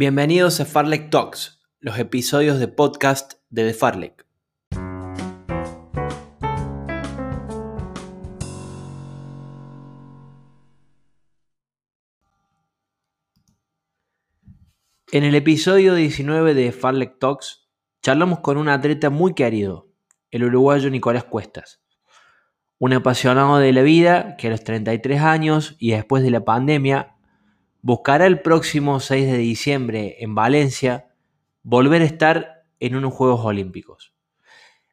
Bienvenidos a Farlek Talks, los episodios de podcast de The Farlek. En el episodio 19 de Farlek Talks, charlamos con un atleta muy querido, el uruguayo Nicolás Cuestas. Un apasionado de la vida que a los 33 años y después de la pandemia buscará el próximo 6 de diciembre en Valencia volver a estar en unos Juegos Olímpicos.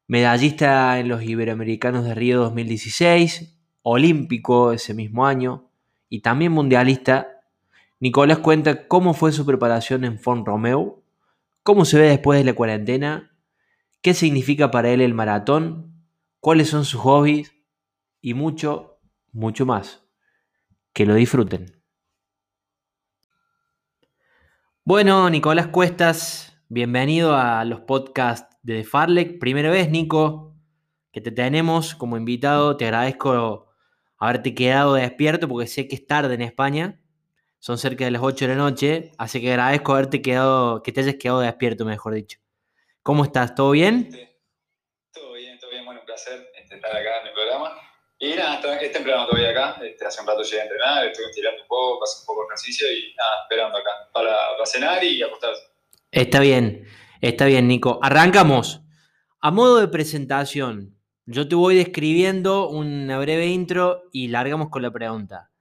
Medallista en los Iberoamericanos de Río 2016, olímpico ese mismo año y también mundialista, Nicolás cuenta cómo fue su preparación en Font Romeu, cómo se ve después de la cuarentena, qué significa para él el maratón, cuáles son sus hobbies y mucho, mucho más. Que lo disfruten. Bueno, Nicolás Cuestas, bienvenido a los podcasts de Farlek. Primera vez, Nico, que te tenemos como invitado. Te agradezco haberte quedado despierto porque sé que es tarde en España. Son cerca de las 8 de la noche, así que agradezco haberte quedado, que te hayas quedado despierto, mejor dicho. ¿Cómo estás? ¿Todo bien? Todo bien, todo bien. Bueno, un placer este, estar acá programa. Y nada, es temprano todavía acá. Este, hace un rato llegué a entrenar, estoy tirando un poco, paso un poco de ejercicio y nada, esperando acá para, para cenar y acostarse. Está bien, está bien, Nico. Arrancamos. A modo de presentación, yo te voy describiendo una breve intro y largamos con la pregunta.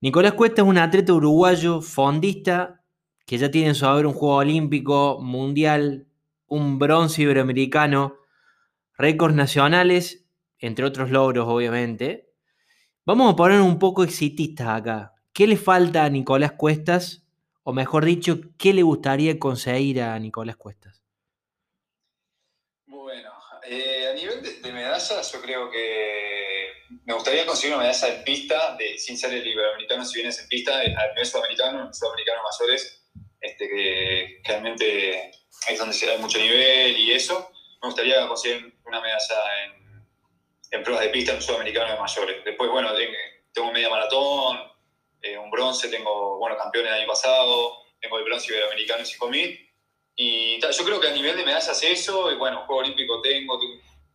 Nicolás Cuesta es un atleta uruguayo fondista que ya tiene en su haber un juego olímpico, mundial, un bronce iberoamericano, récords nacionales entre otros logros, obviamente. Vamos a poner un poco exitistas acá. ¿Qué le falta a Nicolás Cuestas? O mejor dicho, ¿qué le gustaría conseguir a Nicolás Cuestas? Bueno, eh, a nivel de, medallas, yo creo que me gustaría conseguir una medalla en pista, de, sin ser el iberoamericano, si vienes en pista, al nivel sudamericano, sudamericano mayores, este, que realmente es donde se da mucho nivel y eso. Me gustaría conseguir una medalla en pruebas de pista en sudamericano de mayores. Después, bueno, tengo media maratón, eh, un bronce, tengo, bueno, campeón el año pasado, tengo el bronce iberoamericano en 5000. Y yo creo que a nivel de medallas eso, y bueno, Juego Olímpico tengo,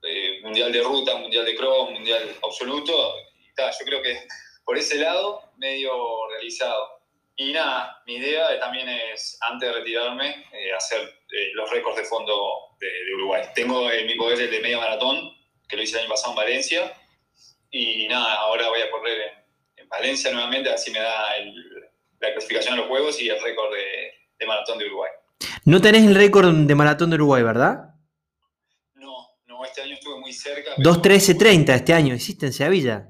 eh, Mundial de Ruta, Mundial de Cross, Mundial Absoluto. Y yo creo que por ese lado, medio realizado. Y nada, mi idea también es, antes de retirarme, eh, hacer los récords de fondo de, de Uruguay. Tengo en mi poder el de media maratón, que lo hice el año pasado en Valencia. Y nada, ahora voy a correr en, Valencia nuevamente, así me da la clasificación a los Juegos y el récord de, maratón de Uruguay. No tenés el récord de maratón de Uruguay, ¿verdad? No, no, este año estuve muy cerca. 2.13.30 este año, hiciste en Sevilla.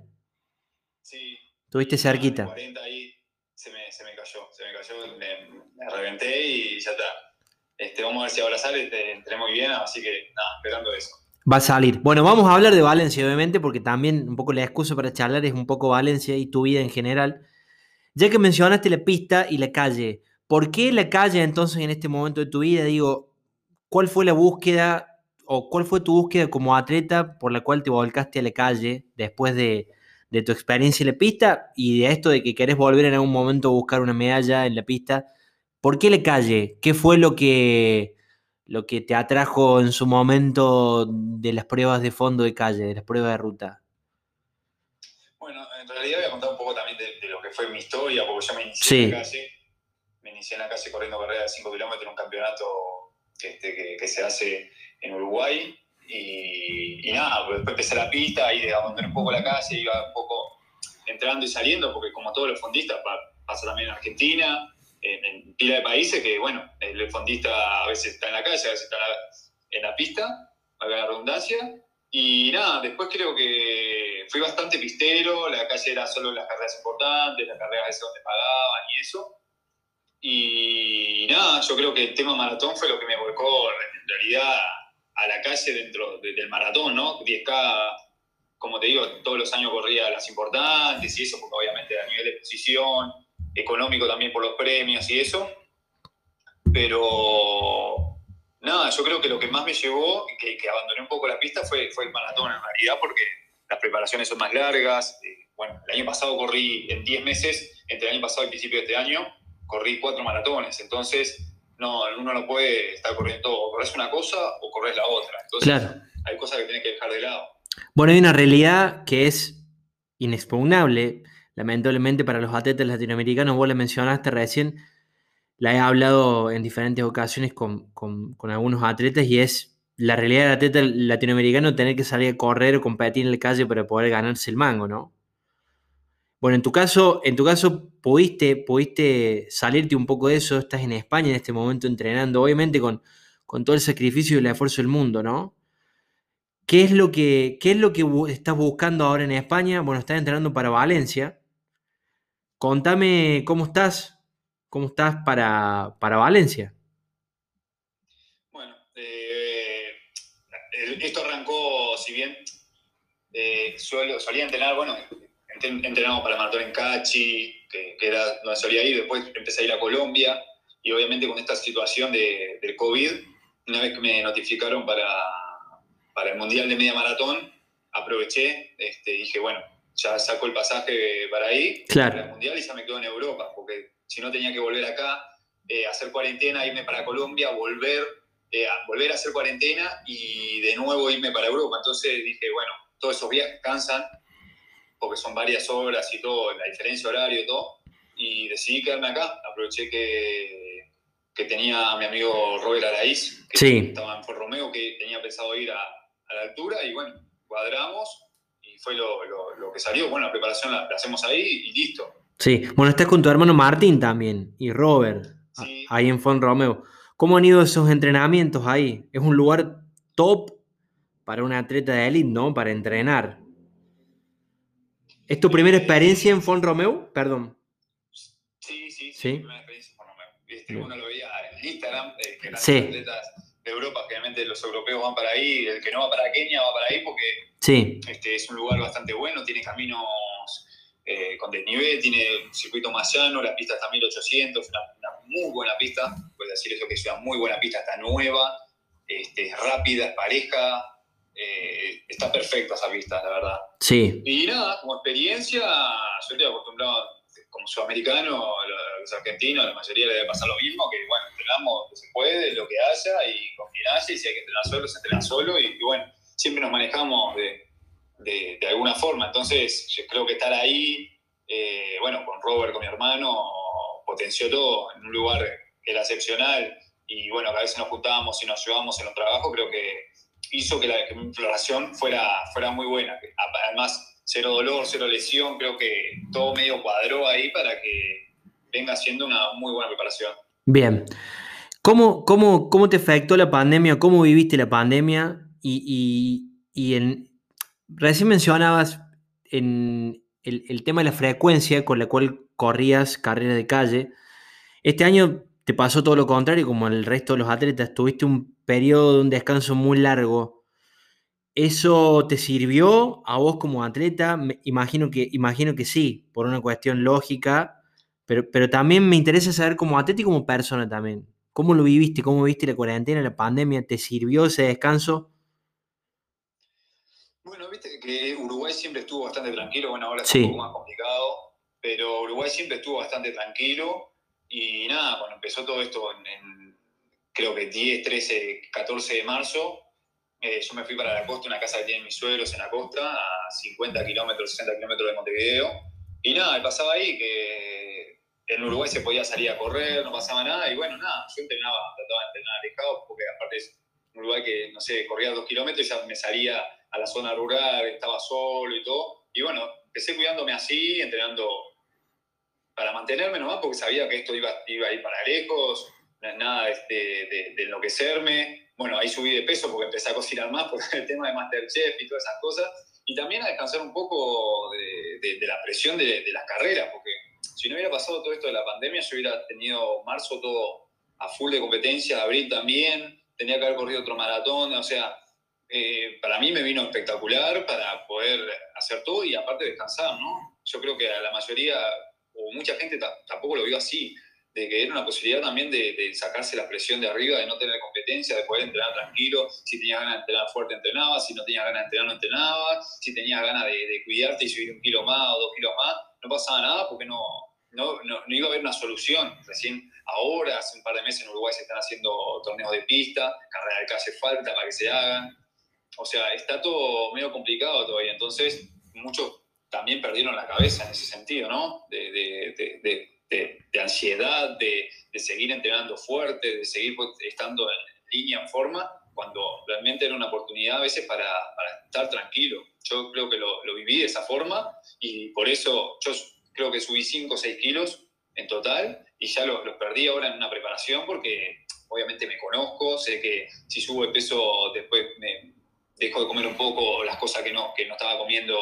Sí. Tuviste cerquita. 40 ahí se me, se me, cayó, se me cayó, me, reventé y ya está. Este, vamos a ver si ahora sale, entré muy bien, así que nada, esperando eso. Va a salir. Bueno, vamos a hablar de Valencia, obviamente, porque también un poco la excusa para charlar es un poco Valencia y tu vida en general. Ya que mencionaste la pista y la calle, ¿por qué la calle entonces en este momento de tu vida? Digo, ¿cuál fue la búsqueda o cuál fue tu búsqueda como atleta por la cual te volcaste a la calle después de, tu experiencia en la pista y de esto de que querés volver en algún momento a buscar una medalla en la pista? ¿Por qué la calle? ¿Qué fue lo que lo que te atrajo en su momento de las pruebas de fondo de calle, de las pruebas de ruta? Bueno, en realidad voy a contar un poco también de, lo que fue mi historia, porque yo me inicié en la calle, me inicié en la calle corriendo carrera de 5 kilómetros en un campeonato este, que, se hace en Uruguay. Y, nada, pues después empecé la pista y abandoné un poco la calle, iba un poco entrando y saliendo, porque como todos los fondistas, pasa también en Argentina, en, pila de países que, bueno, el fondista a veces está en la calle, a veces está en la, pista, haga la redundancia. Y nada, después creo que fui bastante pistero, la calle era solo las carreras importantes, las carreras veces donde pagaban y eso. Y nada, yo creo que el tema maratón fue lo que me volcó en realidad a la calle dentro del maratón, ¿no? 10K, como te digo, todos los años corría las importantes y eso, porque obviamente a nivel de posición, económico también por los premios y eso. Pero nada, yo creo que lo que más me llevó, que, que abandoné un poco la pista, fue, fue el maratón en realidad, porque las preparaciones son más largas. Eh, bueno, el año pasado corrí en 10 meses, entre el año pasado y el principio de este año, corrí cuatro maratones. Entonces, no, uno no puede estar corriendo, o corres una cosa o corres la otra. Entonces, hay cosas que tienes que dejar de lado. Bueno, hay una realidad que es inexpugnable, lamentablemente para los atletas latinoamericanos, vos la mencionaste recién, la he hablado en diferentes ocasiones con, algunos atletas y es la realidad del atleta latinoamericano tener que salir a correr o competir en la calle para poder ganarse el mango, ¿no? Bueno, en tu caso, en tu caso pudiste, pudiste salirte un poco de eso, estás en España en este momento entrenando, obviamente con, con todo el sacrificio y el esfuerzo del mundo, ¿no? ¿Qué es, lo que, ¿Qué es lo que estás buscando ahora en España? Bueno, estás entrenando para Valencia. Contame cómo estás, cómo estás para, Valencia. Bueno, eh, esto arrancó, si bien eh, solía entrenar, bueno, entrenamos para maratón en Cachi, que, era donde solía ir, después empecé a ir a Colombia, y obviamente con esta situación de, del COVID, una vez que me notificaron para, para el Mundial de Media Maratón, aproveché, este, dije, bueno, ya saco el pasaje para ahí, para el Mundial y ya me quedo en Europa, porque si no tenía que volver acá, eh, hacer cuarentena, irme para Colombia, volver, eh, a volver a hacer cuarentena y de nuevo irme para Europa. Entonces dije, bueno, todos esos viajes cansan, porque son varias horas y todo, la diferencia horario y todo, y decidí quedarme acá. Aproveché que, que tenía a mi amigo Robert Araíz, que estaba en Fort Romeo, que tenía pensado ir a, a la altura, y bueno, cuadramos fue lo, lo, que salió. Bueno, la preparación la, hacemos ahí y listo. Sí, bueno, estás con tu hermano Martín también y Robert, ahí en Font Romeo. ¿Cómo han ido esos entrenamientos ahí? Es un lugar top para un atleta de élite, ¿no? Para entrenar. ¿Es tu primera experiencia en Font Romeo? Perdón. Sí, sí, sí. primera experiencia en Font Romeo. Este, uno lo veía en Instagram, eh, que las atletas de Europa, generalmente los europeos van para ahí, el que no va para Kenia va para ahí porque sí. este, es un lugar bastante bueno, tiene caminos eh, con desnivel, tiene un circuito más llano, la pista está a 1800, una, una muy buena pista, puedo decir eso que es una muy buena pista, está nueva, este, es rápida, es pareja, eh, está perfecta esa pista, la verdad. Sí. Y nada, como experiencia, yo estoy acostumbrado, como sudamericano, los argentinos, la mayoría le debe pasar lo mismo, que bueno, entrenamos lo que se puede, lo que haya, y con quien haya, y si hay que entrenar solo, se entrena solo, y, bueno, siempre nos manejamos de, de, alguna forma. Entonces, creo que estar ahí, eh, bueno, con Robert, con mi hermano, potenció todo en un lugar que era excepcional, y bueno, a veces nos juntábamos y nos llevábamos en los trabajos, creo que hizo que, la, que exploración fuera, fuera muy buena. Además, cero dolor, cero lesión, creo que todo medio cuadró ahí para que venga siendo una muy buena preparación. Bien. ¿Cómo, cómo, cómo te afectó la pandemia? ¿Cómo viviste la pandemia? Y, y, en, recién mencionabas en el, tema de la frecuencia con la cual corrías carrera de calle. Este año te pasó todo lo contrario, como el resto de los atletas. Tuviste un periodo de un descanso muy largo. ¿Eso te sirvió a vos como atleta? imagino, que, imagino que sí, por una cuestión lógica, pero, pero también me interesa saber como atleta y como persona también. ¿Cómo lo viviste? ¿Cómo viste la cuarentena, la pandemia? ¿Te sirvió ese descanso? Bueno, viste que Uruguay siempre estuvo bastante tranquilo, bueno, ahora es un poco más complicado, pero Uruguay siempre estuvo bastante tranquilo y nada, cuando empezó todo esto en creo que 10, 13, 14 de marzo, eh, yo me fui para la costa, una casa que tienen mis suegros en la costa, a 50 kilómetros, 60 kilómetros de Montevideo. Y nada, pasaba ahí que en Uruguay se podía salir a correr, no pasaba nada. Y bueno, nada, yo entrenaba, trataba de entrenar alejado, porque aparte es un Uruguay que, no sé, corría dos kilómetros y ya me salía a la zona rural, estaba solo y todo. Y bueno, empecé cuidándome así, entrenando para mantenerme nomás, porque sabía que esto iba, iba a ir para lejos nada este, de, de, enloquecerme. Bueno, ahí subí de peso porque empecé a cocinar más por el tema de Masterchef y todas esas cosas. Y también a descansar un poco de, de la presión de, las carreras, porque si no hubiera pasado todo esto de la pandemia, yo hubiera tenido marzo todo a full de competencia, abril también, tenía que haber corrido otro maratón, o sea, eh, para mí me vino espectacular para poder hacer todo y aparte descansar, ¿no? Yo creo que a la mayoría, o mucha gente tampoco lo vio así de que era una posibilidad también de, sacarse la presión de arriba, de no tener competencia, de poder entrenar tranquilo. Si tenías ganas de entrenar fuerte, entrenabas. Si no tenías ganas de entrenar, no entrenabas. Si tenías ganas de, cuidarte y subir un kilo más o dos kilos más, no pasaba nada porque no, no, no, iba a haber una solución. Recién ahora, hace un par de meses en Uruguay se están haciendo torneos de pista, carrera de calle falta para que se hagan. O sea, está todo medio complicado todavía. Entonces, muchos también perdieron la cabeza en ese sentido, ¿no? De, de, de, de ansiedad, de, seguir entrenando fuerte, de seguir estando en línea, en forma, cuando realmente era una oportunidad a veces para, para estar tranquilo. Yo creo que lo, lo, viví de esa forma y por eso yo creo que subí 5 o 6 kilos en total y ya los, los perdí ahora en una preparación porque obviamente me conozco, sé que si subo de peso después me dejo de comer un poco las cosas que no, que no estaba comiendo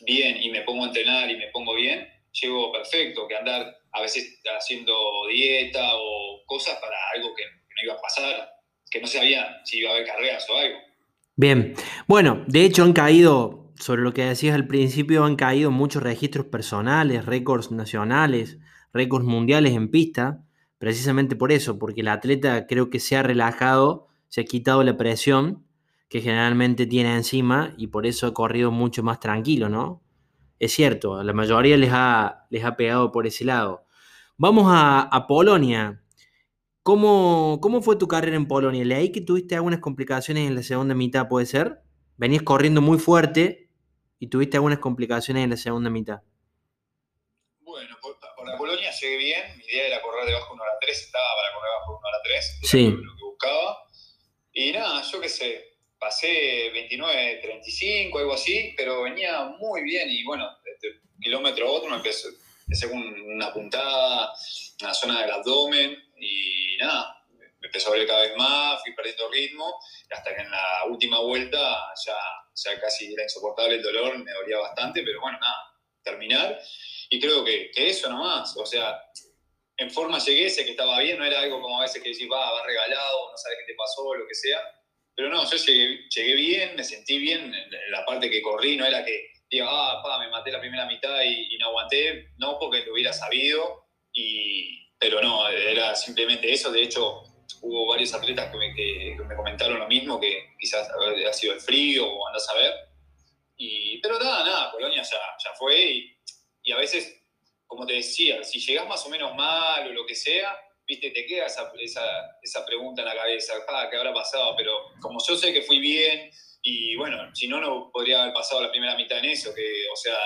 bien y me pongo a entrenar y me pongo bien, llego perfecto, que andar a veces haciendo dieta o cosas para algo que, no iba a pasar, que no sabía si iba a haber carreras o algo. Bien, bueno, de hecho han caído, sobre lo que decías al principio, han caído muchos registros personales, récords nacionales, récords mundiales en pista, precisamente por eso, porque el atleta creo que se ha relajado, se ha quitado la presión que generalmente tiene encima y por eso ha corrido mucho más tranquilo, ¿no? Es cierto, la mayoría les ha, les ha pegado por ese lado. Vamos a, Polonia. ¿Cómo, ¿Cómo, fue tu carrera en Polonia? Leí que tuviste algunas complicaciones en la segunda mitad, ¿puede ser? Venías corriendo muy fuerte y tuviste algunas complicaciones en la segunda mitad. Bueno, por, la Polonia llegué bien. Mi idea era correr debajo de 1 hora 3, estaba para correr debajo de 1 hora 3. Sí. Lo que buscaba. Y nada, yo qué sé, pasé 29, 35, algo así, pero venía muy bien y bueno, de kilómetro a otro me empecé, empecé con una puntada en la zona del abdomen y nada, me empezó a ver cada vez más, fui perdiendo ritmo hasta que en la última vuelta ya, ya casi era insoportable el dolor, me dolía bastante, pero bueno, nada, terminar y creo que, que eso nomás, o sea, en forma llegué, sé que estaba bien, no era algo como a veces que decís, va, vas regalado, no sabes qué te pasó, lo que sea, pero no, yo llegué, bien, me sentí bien. En la parte que corrí no era que diga, ah, pa, me maté la primera mitad y, no aguanté. No, porque lo hubiera sabido. Y, pero no, era simplemente eso. De hecho, hubo varios atletas que me, comentaron lo mismo, que quizás ha sido el frío o andás a ver. Y, pero nada, nada, Colonia ya, ya fue. Y, y a veces, como te decía, si llegás más o menos mal o lo que sea, viste, te queda esa, esa, pregunta en la cabeza, ah, ¿qué habrá pasado? Pero como yo sé que fui bien, y bueno, si no, no podría haber pasado la primera mitad en eso, que, o sea,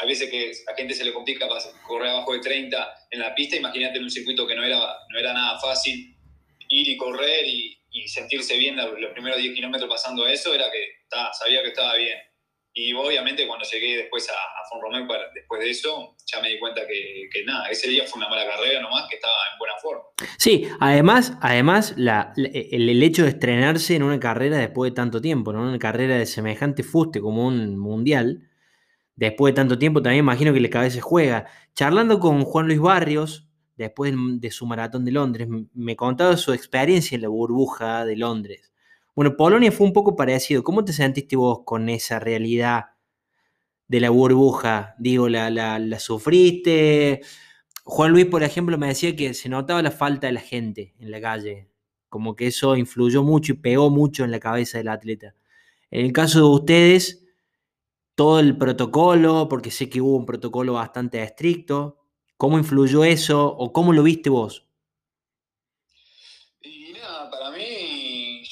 hay veces que a gente se le complica correr abajo de 30 en la pista, imagínate en un circuito que no era, no era nada fácil ir y correr y, sentirse bien los primeros 10 kilómetros pasando eso, era que sabía que estaba bien. Y obviamente cuando llegué después a, a Fon Romeu, después de eso, ya me di cuenta que, nada, ese día fue una mala carrera nomás, que estaba en buena forma. Sí, además, además el, hecho de estrenarse en una carrera después de tanto tiempo, ¿no? una carrera de semejante fuste como un mundial, después de tanto tiempo también imagino que la cabeza juega. Charlando con Juan Luis Barrios, después de su maratón de Londres, me contaba su experiencia en la burbuja de Londres bueno, Polonia fue un poco parecido. ¿Cómo te sentiste vos con esa realidad de la burbuja? Digo, ¿la, la, sufriste? Juan Luis, por ejemplo, me decía que se notaba la falta de la gente en la calle, como que eso influyó mucho y pegó mucho en la cabeza del atleta. En el caso de ustedes, todo el protocolo, porque sé que hubo un protocolo bastante estricto, ¿cómo influyó eso o cómo lo viste vos?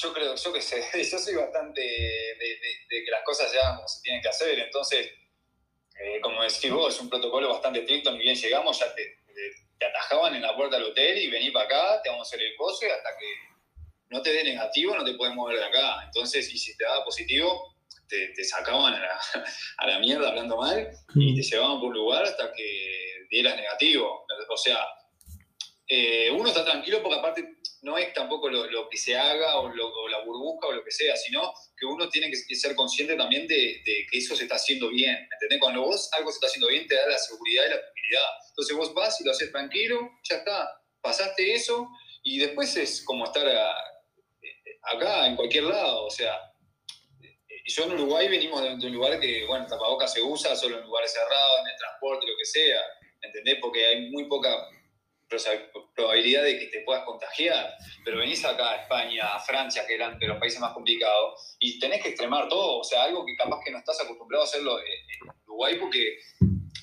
yo creo, yo que sé, yo soy bastante de, que las cosas hagan como se tienen que hacer, entonces, eh, como decís vos, es un protocolo bastante estricto, ni bien llegamos, ya te, atajaban en la puerta del hotel y vení para acá, te vamos a hacer el coso y hasta que no te dé negativo no te puedes mover de acá. Entonces, y si te daba positivo, te, sacaban a la, mierda hablando mal y te llevaban por un lugar hasta que dieras negativo. O sea, eh, uno está tranquilo porque aparte no es tampoco lo, que se haga o, la burbuja o lo que sea, sino que uno tiene que ser consciente también de, que eso se está haciendo bien. ¿Entendés? Cuando vos algo se está haciendo bien, te da la seguridad y la tranquilidad. Entonces vos vas y lo haces tranquilo, ya está, pasaste eso y después es como estar acá, en cualquier lado. O sea, yo en Uruguay venimos de, un lugar que, bueno, tapabocas se usa solo en lugares cerrados, en el transporte, lo que sea. ¿Entendés? Porque hay muy poca probabilidad de que te puedas contagiar. Pero venís acá a España, a Francia, que eran de los países más complicados, y tenés que extremar todo. O sea, algo que capaz que no estás acostumbrado a hacerlo en Uruguay porque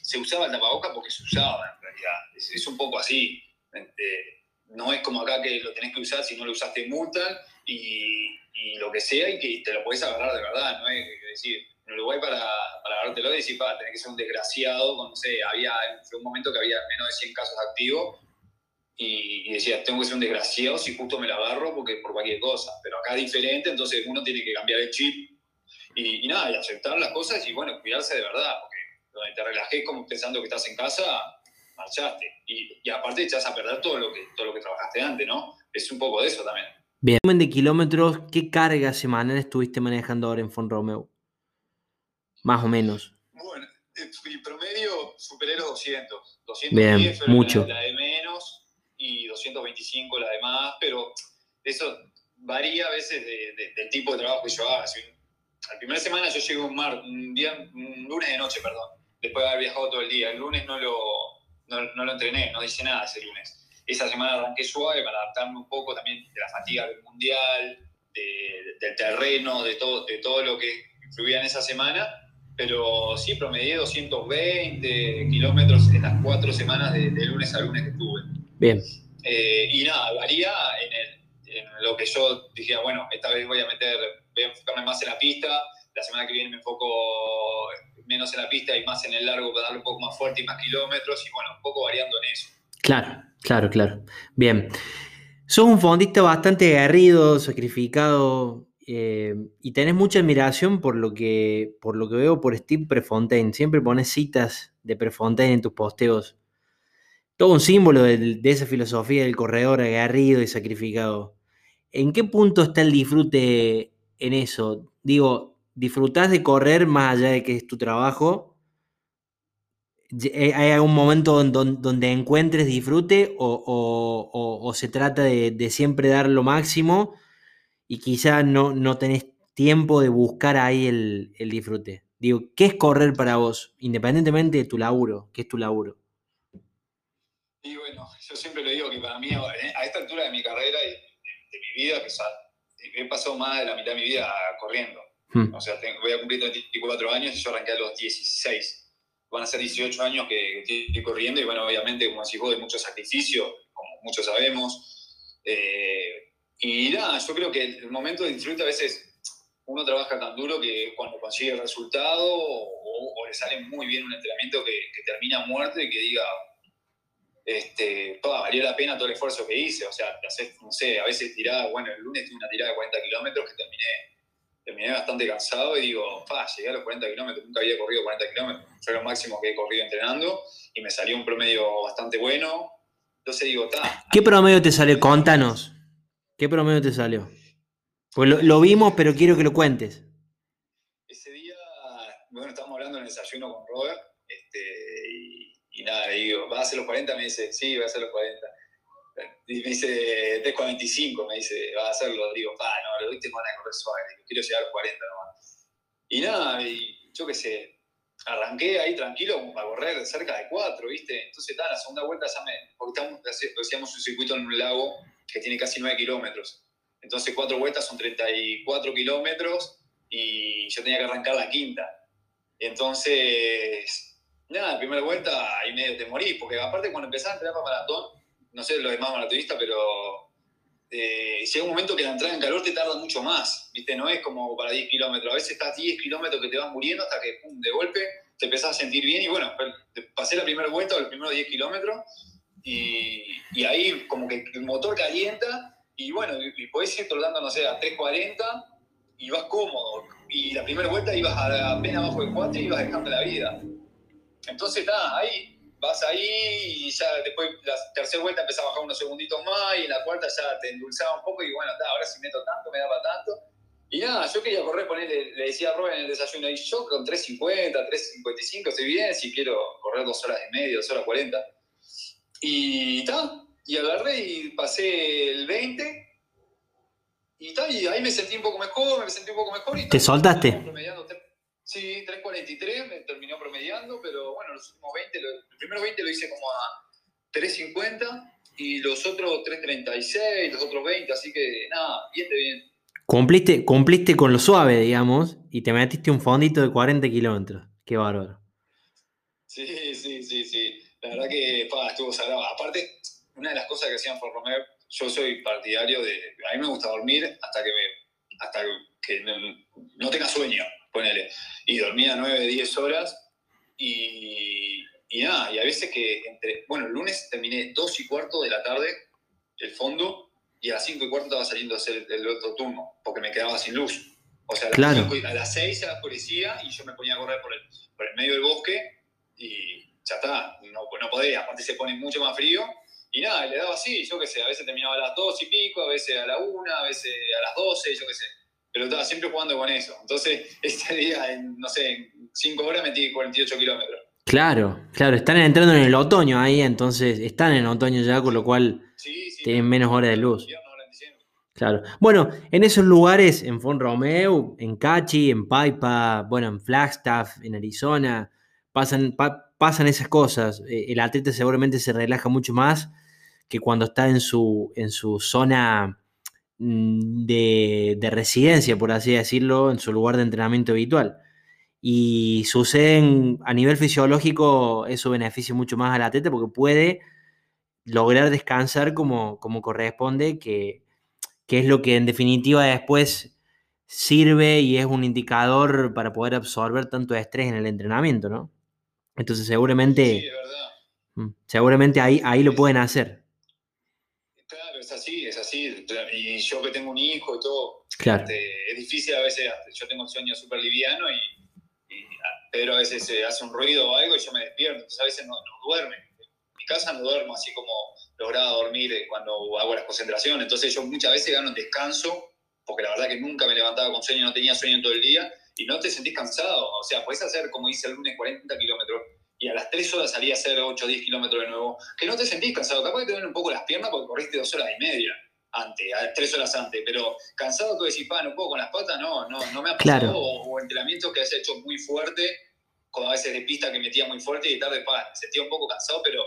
se usaba el tapaboca porque se usaba en realidad. es, un poco así. Este, no es como acá que lo tenés que usar, si no lo usaste multan y, lo que sea, y que te lo podés agarrar de verdad, ¿no? Es decir, en Uruguay para, para agarrártelo decir, para tener que ser un desgraciado, no sé, había, fue un momento que había menos de 100 casos activos, y, decía, tengo que ser un desgraciado si justo me la agarro porque por cualquier cosa. Pero acá es diferente, entonces uno tiene que cambiar el chip y, nada, y aceptar las cosas y bueno, cuidarse de verdad, porque donde te relajé como pensando que estás en casa, marchaste. Y, y aparte echas a perder todo lo, que, todo lo que trabajaste antes, ¿no? Es un poco de eso también. Bien, de kilómetros, ¿qué carga semanal estuviste manejando ahora en Font Romeo? Más o menos. Bueno, el promedio superé los 200. 210 Bien, mucho. La de menos y 225 la de más, pero eso varía a veces del tipo de trabajo que yo haga. la primera semana yo llego un, mar, un, día, un lunes de noche, perdón, después de haber viajado todo el día. El lunes no lo, no, no lo entrené, no hice nada ese lunes. Esa semana arranqué suave para adaptarme un poco también de la fatiga del mundial, del terreno, de todo, de todo lo que influía en esa semana. Pero sí, promedié 220 kilómetros en las cuatro semanas de, de lunes a lunes que estuve. Bien. Eh, y nada, varía en, lo que yo dije, bueno, esta vez voy a meter, voy a enfocarme más en la pista, la semana que viene me enfoco menos en la pista y más en el largo para darle un poco más fuerte y más kilómetros, y bueno, un poco variando en eso. Claro, claro, claro. Bien. Sos un fondista bastante aguerrido, sacrificado, eh, y tenés mucha admiración por lo que, por lo que veo por Steve Prefontaine. Siempre pones citas de Prefontaine en tus posteos todo un símbolo de, esa filosofía del corredor aguerrido y sacrificado. ¿En qué punto está el disfrute en eso? Digo, ¿disfrutás de correr más allá de que es tu trabajo? Eh, ¿Hay algún momento donde, encuentres disfrute o, se trata de, siempre dar lo máximo y quizás no, no tenés tiempo de buscar ahí el, el disfrute? Digo, ¿qué es correr para vos, independientemente de tu laburo? ¿Qué es tu laburo? Y bueno, yo siempre lo digo que para mí, a esta altura de mi carrera y de, mi vida, que he pasado más de la mitad de mi vida corriendo. Hmm. O sea, voy a cumplir 34 años y yo arranqué a los 16. Van a ser 18 años que, estoy corriendo y bueno, obviamente, como decís vos, de mucho sacrificio, como muchos sabemos. Eh, y nada, yo creo que el momento de disfrute a veces uno trabaja tan duro que cuando consigue el resultado o, le sale muy bien un entrenamiento que, termina muerto y que diga, este, valió la pena todo el esfuerzo que hice, o sea, no sé, a veces tirada, bueno, el lunes tuve una tirada de 40 kilómetros que terminé, terminé bastante cansado y digo, pa, llegué a los 40 kilómetros, nunca había corrido 40 kilómetros, fue lo máximo que he corrido entrenando y me salió un promedio bastante bueno, entonces digo, ta. ¿Qué promedio te salió? Contanos, ¿qué promedio te salió? Pues lo, vimos, pero quiero que lo cuentes. Ese día, bueno, estábamos hablando en el desayuno con Robert, y nada, digo, ¿vas a hacer los 40? Me dice, sí, voy a hacer los 40. Y me dice, 3.45, me dice, vas a hacerlo. Digo, ah, no, lo viste, van a correr suave. quiero llegar a los 40 nomás. Y nada, y yo qué sé, arranqué ahí tranquilo a correr cerca de 4, ¿viste? Entonces, está, la segunda vuelta ya me. Porque hacíamos un circuito en un lago que tiene casi 9 kilómetros. Entonces, cuatro vueltas son 34 kilómetros y yo tenía que arrancar la quinta. Entonces, Nada, primera vuelta ahí medio te morís, porque aparte cuando empezás a entrenar para maratón, no sé los demás maratonistas, pero eh, llega un momento que la entrada en calor te tarda mucho más, ¿viste? No es como para 10 kilómetros, a veces estás 10 kilómetros que te vas muriendo hasta que, pum, de golpe te empezás a sentir bien y bueno, pasé la primera vuelta o los primeros 10 kilómetros y, y, ahí como que el motor calienta y bueno, y, podés ir trotando, no sé, a 3.40 y vas cómodo. Y la primera vuelta ibas a, apenas abajo de 4 y ibas dejando la vida. Entonces, nada, ahí vas ahí y ya después la tercera vuelta empezás a bajar unos segunditos más y en la cuarta ya te endulzaba un poco y bueno, ahora si meto tanto, me daba tanto. Y nada, yo quería correr, ponerle, le decía a Robin en el desayuno, y yo con 3.50, 3.55 estoy bien, si quiero correr dos horas y media, dos horas 40. Y está, y agarré y pasé el 20. Y, ta, y ahí me sentí un poco mejor, me sentí un poco mejor. Y ¿Te soltaste? Sí, 3.43 me terminó promediando, pero bueno, los últimos 20, los, primeros 20 lo hice como a 3.50 y los otros 3.36, los otros 20, así que nada, bien de bien. Cumpliste, cumpliste con lo suave, digamos, y te metiste un fondito de 40 kilómetros. Qué bárbaro. Sí, sí, sí, sí. la verdad que pa, estuvo sagrado. Aparte, una de las cosas que hacían por Romeo, yo soy partidario de. A mí me gusta dormir hasta que me, hasta que no tenga sueño, ponele. Y dormía 9, 10 horas y, y nada, y a veces que entre. Bueno, el lunes terminé 2 y cuarto de la tarde, el fondo, y a las 5 y cuarto estaba saliendo a hacer el otro turno, porque me quedaba sin luz. O sea, a las, Claro. cinco y- a las 6 se oscurecía y yo me ponía a correr por el, por el medio del bosque y ya está, no, no podía, aparte se pone mucho más frío. Y nada, le daba así, yo qué sé, a veces terminaba a las 2 y pico, a veces a la 1, a veces a las 12, yo qué sé. Pero estaba siempre jugando con eso. Entonces, este día, en, no sé, en 5 horas metí 48 kilómetros. Claro, claro, están entrando en el otoño ahí, entonces están en otoño ya, con lo cual Sí, sí. tienen menos horas de luz. Claro. Bueno, en esos lugares, en Font Romeu, en Cachi, en Paipa, bueno, en Flagstaff, en Arizona, pasan, pa- pasan esas cosas. Eh, El atleta seguramente se relaja mucho más que cuando está en su, en su zona de, de residencia, por así decirlo, en su lugar de entrenamiento habitual. Y suceden a nivel fisiológico, eso beneficia mucho más al atleta porque puede lograr descansar como, como corresponde, que, que es lo que en definitiva después sirve y es un indicador para poder absorber tanto estrés en el entrenamiento, ¿no? Entonces seguramente, Sí, mm, seguramente ahí, ahí lo pueden hacer. Claro, es así, es así. Y yo que tengo un hijo y todo, Claro, este, es difícil a veces, yo tengo un sueño súper liviano y, y a- Pedro a veces hace un ruido o algo y yo me despierto, entonces a veces no, no duerme. En mi casa no duermo así como lograba dormir eh, cuando hago las concentraciones, entonces yo muchas veces gano un descanso, porque la verdad que nunca me levantaba con sueño, no tenía sueño en todo el día, y no te sentís cansado, o sea, puedes hacer, como dice el lunes, 40 kilómetros, y a las 3 horas salí a hacer 8 o 10 kilómetros de nuevo, que no te sentís cansado, capaz que te duelen un poco las piernas porque corriste dos horas y media antes, a- tres horas antes, pero cansado tú decís, pa, no puedo con las patas, no, no, no me ha pasado, Claro. o, o entrenamientos que has hecho muy fuerte, como a veces de pista que metía muy fuerte y de tarde, pa, me sentía un poco cansado, pero,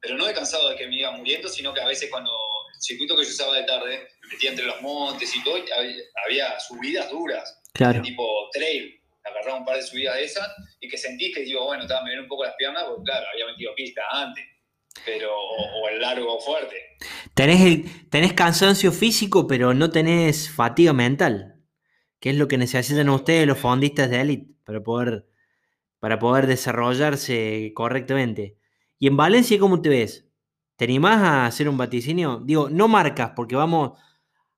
pero no de cansado de que me iba muriendo, sino que a veces cuando el circuito que yo usaba de tarde, me metía entre los montes y todo, y había, había subidas duras, claro. tipo trail, agarraba un par de subidas de esas y que sentí que digo, bueno, estaba me duelen un poco las piernas, porque claro, había metido pista antes, pero, o, el largo fuerte. Tenés, tenés cansancio físico, pero no tenés fatiga mental, que es lo que necesitan ustedes los fondistas de élite para poder, para poder desarrollarse correctamente. Y en Valencia, ¿cómo te ves? ¿Te animás a hacer un vaticinio? Digo, no marcas, porque vamos,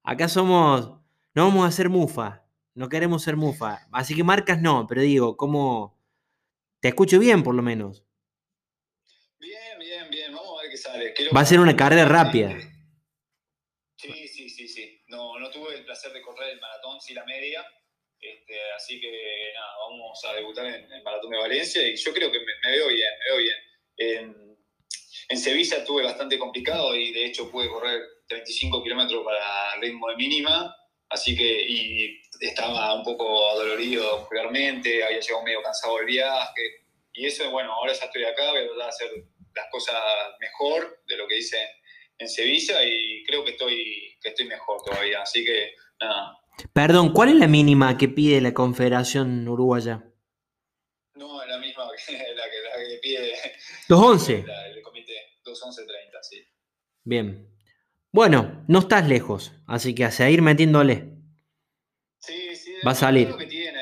acá somos, no vamos a hacer mufa, no queremos ser mufa, así que marcas no, pero digo, ¿cómo? Te escucho bien por lo menos. Bien, bien, bien, vamos a Va a ser una carrera rápida. Sí, sí, sí, sí. No, no tuve el placer de correr el maratón, sí la media. Este, así que nada, vamos a debutar en el maratón de Valencia y yo creo que me, me veo bien, me veo bien. En, en Sevilla estuve bastante complicado y de hecho pude correr 35 kilómetros para ritmo de mínima, así que y estaba un poco dolorido muscularmente, había llegado medio cansado del viaje y eso, bueno, ahora ya estoy acá, voy a tratar de hacer las cosas mejor de lo que hice en Sevilla y creo que estoy, que estoy mejor todavía, así que nada. Perdón, ¿cuál es la mínima que pide la Confederación Uruguaya? No, es la misma que la que, la que pide 211. la- el comité 211.30, sí. Bien. Bueno, no estás lejos, así que a seguir metiéndole. Sí, sí. Va a salir. Lo que tiene,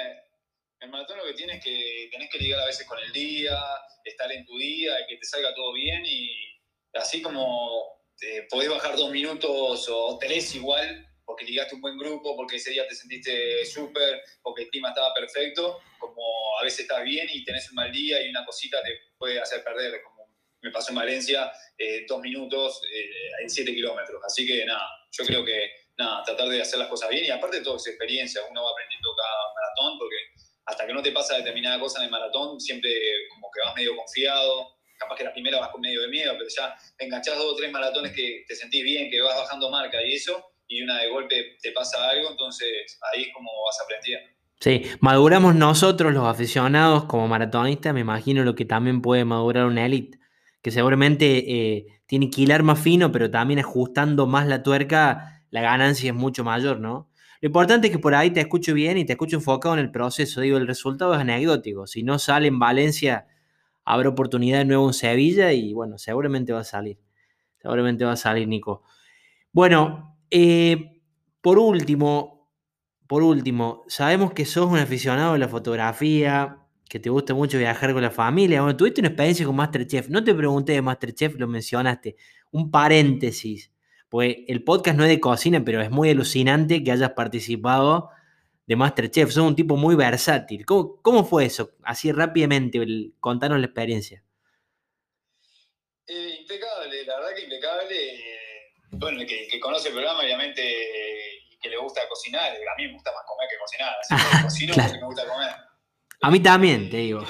el maratón lo que tiene es que tenés que ligar a veces con el día, estar en tu día, y que te salga todo bien y así como eh, podés bajar dos minutos o tres igual, porque ligaste un buen grupo, porque ese día te sentiste súper, porque el clima estaba perfecto, como a veces estás bien y tenés un mal día y una cosita te puede hacer perder, como me pasó en Valencia, eh, dos minutos eh, en siete kilómetros. Así que nada, yo creo que nada, tratar de hacer las cosas bien y aparte de todo es experiencia, uno va aprendiendo cada maratón porque hasta que no te pasa determinada cosa en el maratón, siempre medio confiado, capaz que la primera vas con medio de miedo, pero ya enganchás dos o tres maratones que te sentís bien, que vas bajando marca y eso, y una de golpe te pasa algo, entonces ahí es como vas aprendiendo. Sí, maduramos nosotros los aficionados como maratonistas, me imagino lo que también puede madurar una élite, que seguramente eh, tiene que más fino, pero también ajustando más la tuerca, la ganancia es mucho mayor, ¿no? Lo importante es que por ahí te escucho bien y te escucho enfocado en el proceso, digo, el resultado es anecdótico, si no sale en Valencia habrá oportunidad de nuevo en Sevilla y bueno, seguramente va a salir. Seguramente va a salir, Nico. Bueno, eh, por último, por último, sabemos que sos un aficionado de la fotografía, que te gusta mucho viajar con la familia. Bueno, tuviste una experiencia con Masterchef. No te pregunté de Masterchef, lo mencionaste. Un paréntesis, pues el podcast no es de cocina, pero es muy alucinante que hayas participado de Masterchef. Sos un tipo muy versátil. ¿Cómo, fue eso? Así rápidamente, contanos la experiencia. Eh, impecable, la verdad que impecable. bueno, que, que, conoce el programa, obviamente, y que le gusta cocinar. A mí me gusta más comer que cocinar. Así que cocino porque me gusta comer. A mí también, te digo.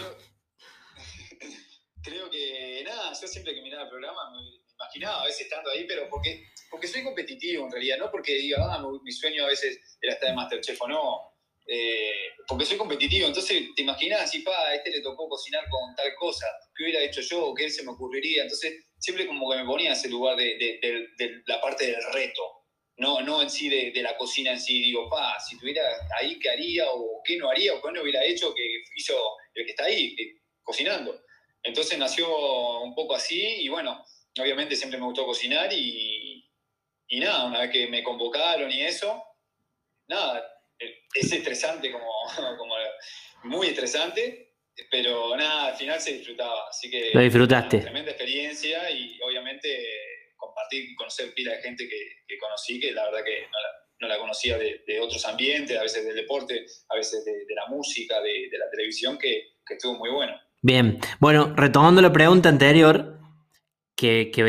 Creo, que, nada, yo siempre que miraba el programa me imaginaba a veces estando ahí, pero porque porque soy competitivo en realidad, no porque diga, ah, mi sueño a veces era estar en Masterchef o no, eh, porque soy competitivo, entonces te imaginas así, pa, a este le tocó cocinar con tal cosa, ¿qué hubiera hecho yo? ¿Qué se me ocurriría? Entonces siempre como que me ponía en ese lugar de, la parte del reto, no, no en sí de, la cocina en sí, digo, pa, si estuviera ahí, ¿qué haría? ¿O qué no haría? ¿O qué no hubiera hecho que hizo el que está ahí, cocinando? Entonces nació un poco así y bueno, obviamente siempre me gustó cocinar y, y nada, una vez que me convocaron y eso, nada, es estresante como, como muy estresante, pero nada, al final se disfrutaba. Así que. Lo disfrutaste. tremenda experiencia y obviamente compartir conocer pila de gente que, conocí, que la verdad que no la, conocía de, otros ambientes, a veces del deporte, a veces de, la música, de, la televisión, que, estuvo muy bueno. Bien, bueno, retomando la pregunta anterior, que, que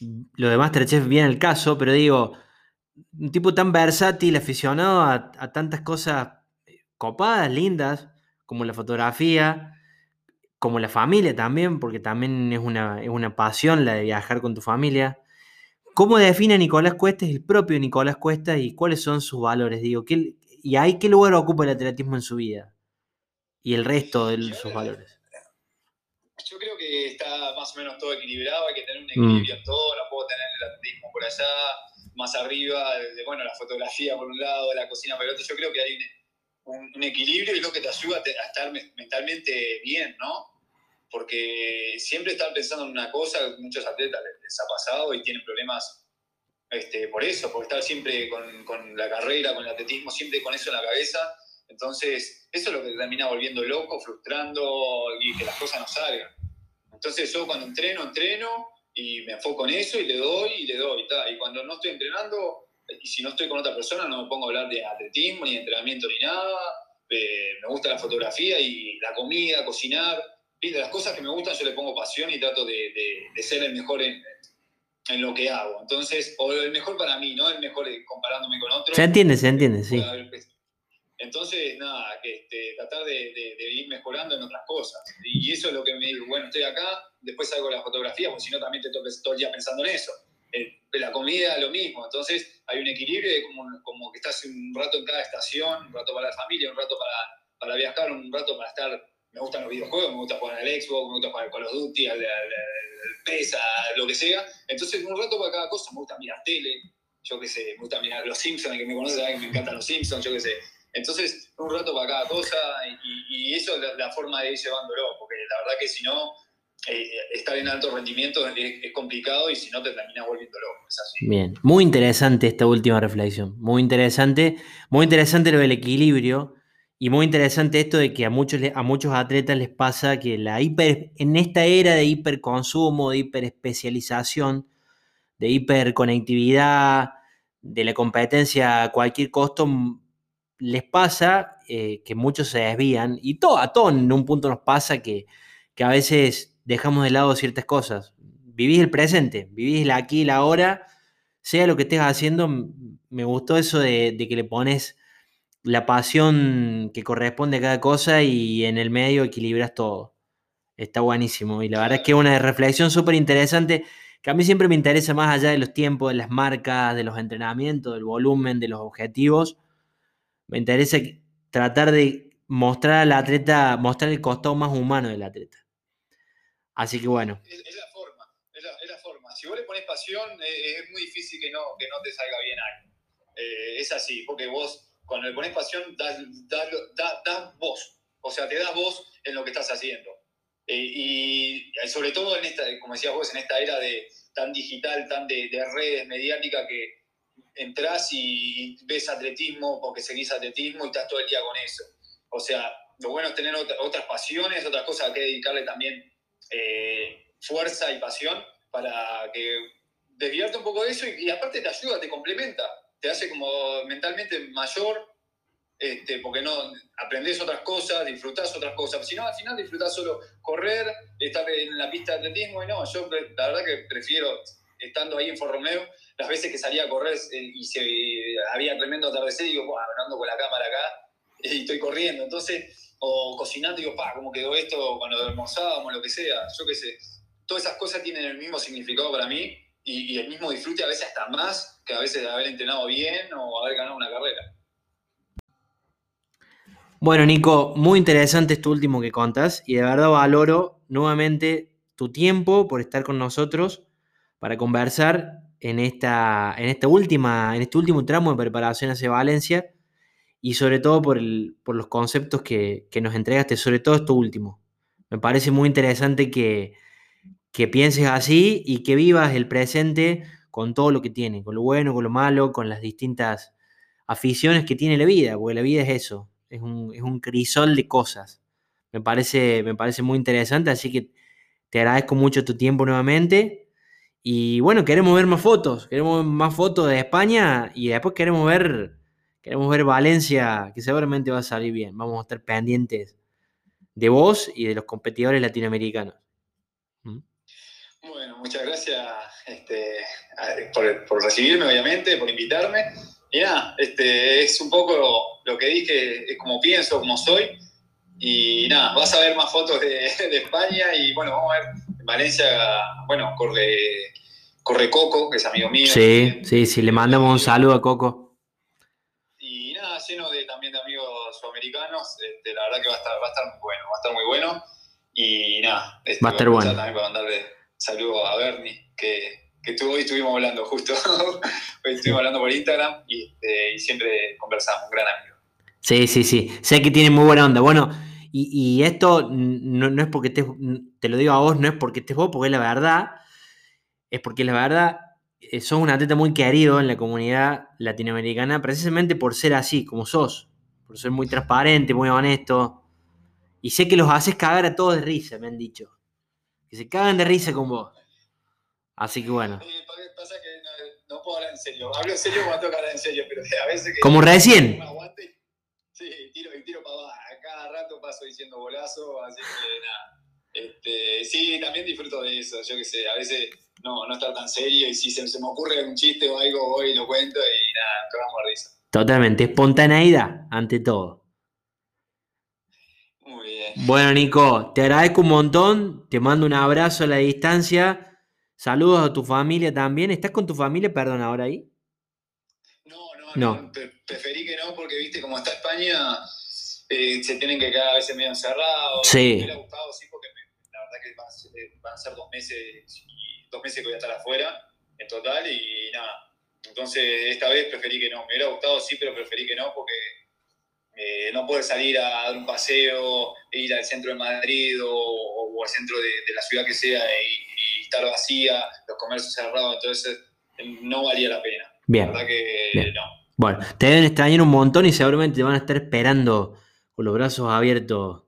lo de Masterchef viene el caso, pero digo, un tipo tan versátil, aficionado a, tantas cosas eh, copadas, lindas, como la fotografía, como la familia también, porque también es una, es una pasión la de viajar con tu familia. ¿Cómo define Nicolás Cuesta el propio Nicolás Cuesta y cuáles son sus valores? Digo, ¿qué, ¿y ahí qué lugar ocupa el atletismo en su vida? Y el resto de sus valores yo creo que está más o menos todo equilibrado, hay que tener un equilibrio en todo, no puedo tener el atletismo por allá, más arriba, de, bueno, la fotografía por un lado, la cocina por el otro, yo creo que hay un, equilibrio y lo que te ayuda a, estar mentalmente bien, ¿no? Porque siempre estar pensando en una cosa, muchos atletas les, ha pasado y tienen problemas este, por eso, por estar siempre con, con la carrera, con el atletismo, siempre con eso en la cabeza, entonces, eso es lo que te termina volviendo loco, frustrando y que las cosas no salgan. Entonces, yo cuando entreno, entreno y me enfoco en eso y le doy y le doy. Y, y cuando no estoy entrenando, y si no estoy con otra persona, no me pongo a hablar de atletismo, ni de entrenamiento, ni nada. me gusta la fotografía y la comida, cocinar. De las cosas que me gustan, yo le pongo pasión y trato de, de, ser el mejor en, en, lo que hago. Entonces, o el mejor para mí, no el mejor comparándome con otros. Se entiende, se entiende, sí. Entonces, nada, este, tratar de, ir mejorando en otras cosas. Y eso es lo que me digo, bueno, estoy acá, después salgo la fotografía, porque si no también te toques todo el día pensando en eso. la comida, lo mismo. Entonces, hay un equilibrio de como, que estás un rato en cada estación, un rato para la familia, un rato para, para viajar, un rato para estar. Me gustan los videojuegos, me gusta jugar al Xbox, me gusta jugar con los Duty, al, PESA, lo que sea. Entonces, un rato para cada cosa, me gusta mirar tele, yo qué sé, me gusta mirar los Simpsons, que me conoce que me encantan los Simpsons, yo qué sé entonces, un rato para cada cosa y, eso es la, forma de ir llevándolo, porque la verdad que si no, eh, estar en alto rendimiento es, complicado y si no te terminas volviendo loco. Bien, muy interesante esta última reflexión, muy interesante, muy interesante lo del equilibrio y muy interesante esto de que a muchos, a muchos atletas les pasa que la hiper, en esta era de hiperconsumo, de hiperespecialización, de hiperconectividad, de la competencia a cualquier costo, les pasa eh, que muchos se desvían, y todo, a todos en un punto nos pasa que, a veces dejamos de lado ciertas cosas. Vivís el presente, vivís el aquí y la ahora, sea lo que estés haciendo, me gustó eso de, que le pones la pasión que corresponde a cada cosa y en el medio equilibras todo. Está buenísimo. Y la verdad es que es una reflexión súper interesante que a mí siempre me interesa más allá de los tiempos, de las marcas, de los entrenamientos, del volumen, de los objetivos me interesa tratar de mostrar al atleta, mostrar el costado más humano del atleta. Así que bueno. Es, la forma, es la, forma. Si vos le pones pasión, eh, es muy difícil que no, que no te salga bien algo. Eh, es así, porque vos cuando le pones pasión, das, das, das, vos. O sea, te das vos en lo que estás haciendo. y sobre todo en esta, como decías vos, en esta era de tan digital, tan de, de redes mediáticas que entras y ves atletismo porque seguís atletismo y estás todo el día con eso. O sea, lo bueno es tener otras pasiones, otras cosas que dedicarle también eh, fuerza y pasión para que desviarte un poco de eso y, aparte te ayuda, te complementa, te hace como mentalmente mayor, este, porque no aprendes otras cosas, disfrutás otras cosas. Si no, al final disfrutás solo correr, estar en la pista de atletismo y no, yo la verdad que prefiero, estando ahí en Forromeo, las veces que salía a correr eh, y se, había tremendo atardecer, digo, bueno, ando con la cámara acá y estoy corriendo. Entonces, o cocinando, digo, pa, ¿cómo quedó esto cuando almorzábamos, lo que sea? Yo qué sé. Todas esas cosas tienen el mismo significado para mí y, el mismo disfrute a veces hasta más que a veces de haber entrenado bien o haber ganado una carrera. Bueno, Nico, muy interesante esto último que contas y de verdad valoro nuevamente tu tiempo por estar con nosotros para conversar en, esta, en, esta última, en este último tramo de preparación hacia Valencia y sobre todo por, los conceptos que, nos entregaste, sobre todo esto último. Me parece muy interesante que, pienses así y que vivas el presente con todo lo que tiene, con lo bueno, con lo malo, con las distintas aficiones que tiene la vida, porque la vida es eso, es un, crisol de cosas. Me parece, me parece muy interesante, así que te agradezco mucho tu tiempo nuevamente. Y bueno, queremos ver más fotos, queremos ver más fotos de España y después queremos ver Queremos ver Valencia, que seguramente va a salir bien. Vamos a estar pendientes de vos y de los competidores latinoamericanos. ¿Mm? Bueno, muchas gracias este, por, recibirme, obviamente, por invitarme. Y nada, este, es un poco lo que dije, es como pienso, como soy. Y nada, vas a ver más fotos de, España y bueno, vamos a ver Valencia, bueno, corre, corre Coco, que es amigo mío. Sí, sí, sí, le mandamos un saludo a Coco lleno de, también de amigos sudamericanos. Este, la verdad que va a, estar, va a estar muy bueno, va a estar muy bueno. Y nada, este, va a estar bueno. También para mandarle saludos a Bernie, que, que hoy estuvimos hablando justo. hoy estuvimos hablando por Instagram este, y, siempre conversamos, un gran amigo. Sí, sí, sí. Sé que tiene muy buena onda. Bueno, y, y esto no, no, es porque estés, te lo digo a vos, no es porque estés vos, porque es la verdad. Es porque la verdad eh, sos un atleta muy querido en la comunidad latinoamericana precisamente por ser así, como sos, por ser muy transparente, muy honesto. Y sé que los haces cagar a todos de risa, me han dicho. Que se cagan de risa con vos. Así que bueno. pasa que no, puedo hablar en serio. Hablo en serio cuando tengo que hablar en serio, pero a veces que. Como recién. sí, tiro y tiro para abajo. Cada rato paso diciendo bolazo, así que nada. Este, sí, también disfruto de eso. Yo qué sé, a veces no, no estar tan serio y si se, me ocurre un chiste o algo, voy y lo cuento y nada, cagamos risa. Totalmente, espontaneidad ante todo. Muy bien. Bueno, Nico, te agradezco un montón, te mando un abrazo a la distancia, saludos a tu familia también. ¿Estás con tu familia, perdón, ahora ahí? No, no, no. preferí que no porque, viste, como está España, eh, se tienen que quedar a veces medio encerrados. Sí. Me hubiera gustado, sí, porque la verdad que van a ser dos meses dos meses que voy a estar afuera en total y nada. Entonces, esta vez preferí que no. Me hubiera gustado, sí, pero preferí que no porque eh, no puedes salir a dar un paseo, ir al centro de Madrid o, al centro de, la ciudad que sea y, estar vacía, los comercios cerrados, entonces no valía la pena. Bien. La verdad que no. Bueno, te deben extrañar un montón y seguramente te van a estar esperando con los brazos abiertos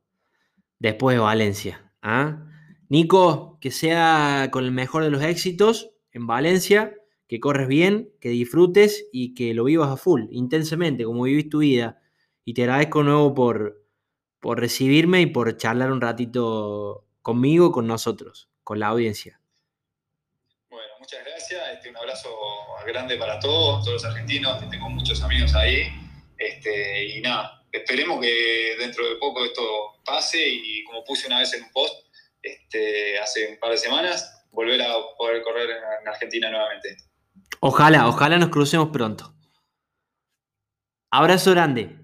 después de Valencia. ¿ah? Nico, que sea con el mejor de los éxitos en Valencia, que corres bien, que disfrutes y que lo vivas a full, intensamente, como vivís tu vida. Y te agradezco de nuevo por, por recibirme y por charlar un ratito conmigo, con nosotros, con la audiencia. Bueno, muchas gracias. Este, un abrazo grande para todos, todos los argentinos. Tengo muchos amigos ahí. Este, y nada, esperemos que dentro de poco esto pase y como puse una vez en un post, este, hace un par de semanas, volver a poder correr en Argentina nuevamente. Ojalá, ojalá nos crucemos pronto. Abrazo grande.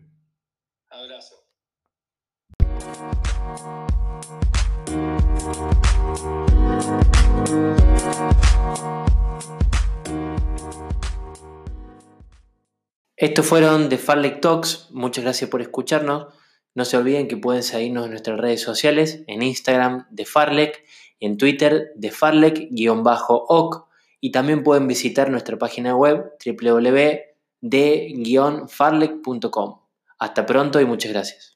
Abrazo. Estos fueron The Farlek Talks. Muchas gracias por escucharnos. No se olviden que pueden seguirnos en nuestras redes sociales, en Instagram de Farlek, en Twitter de Farlek-oc y también pueden visitar nuestra página web www.de-farlek.com. Hasta pronto y muchas gracias.